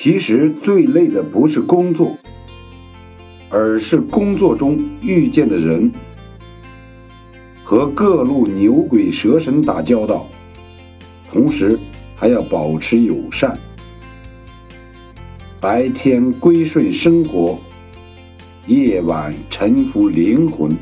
其实最累的不是工作，而是工作中遇见的人。和各路牛鬼蛇神打交道，同时还要保持友善。白天归顺生活，夜晚臣服灵魂。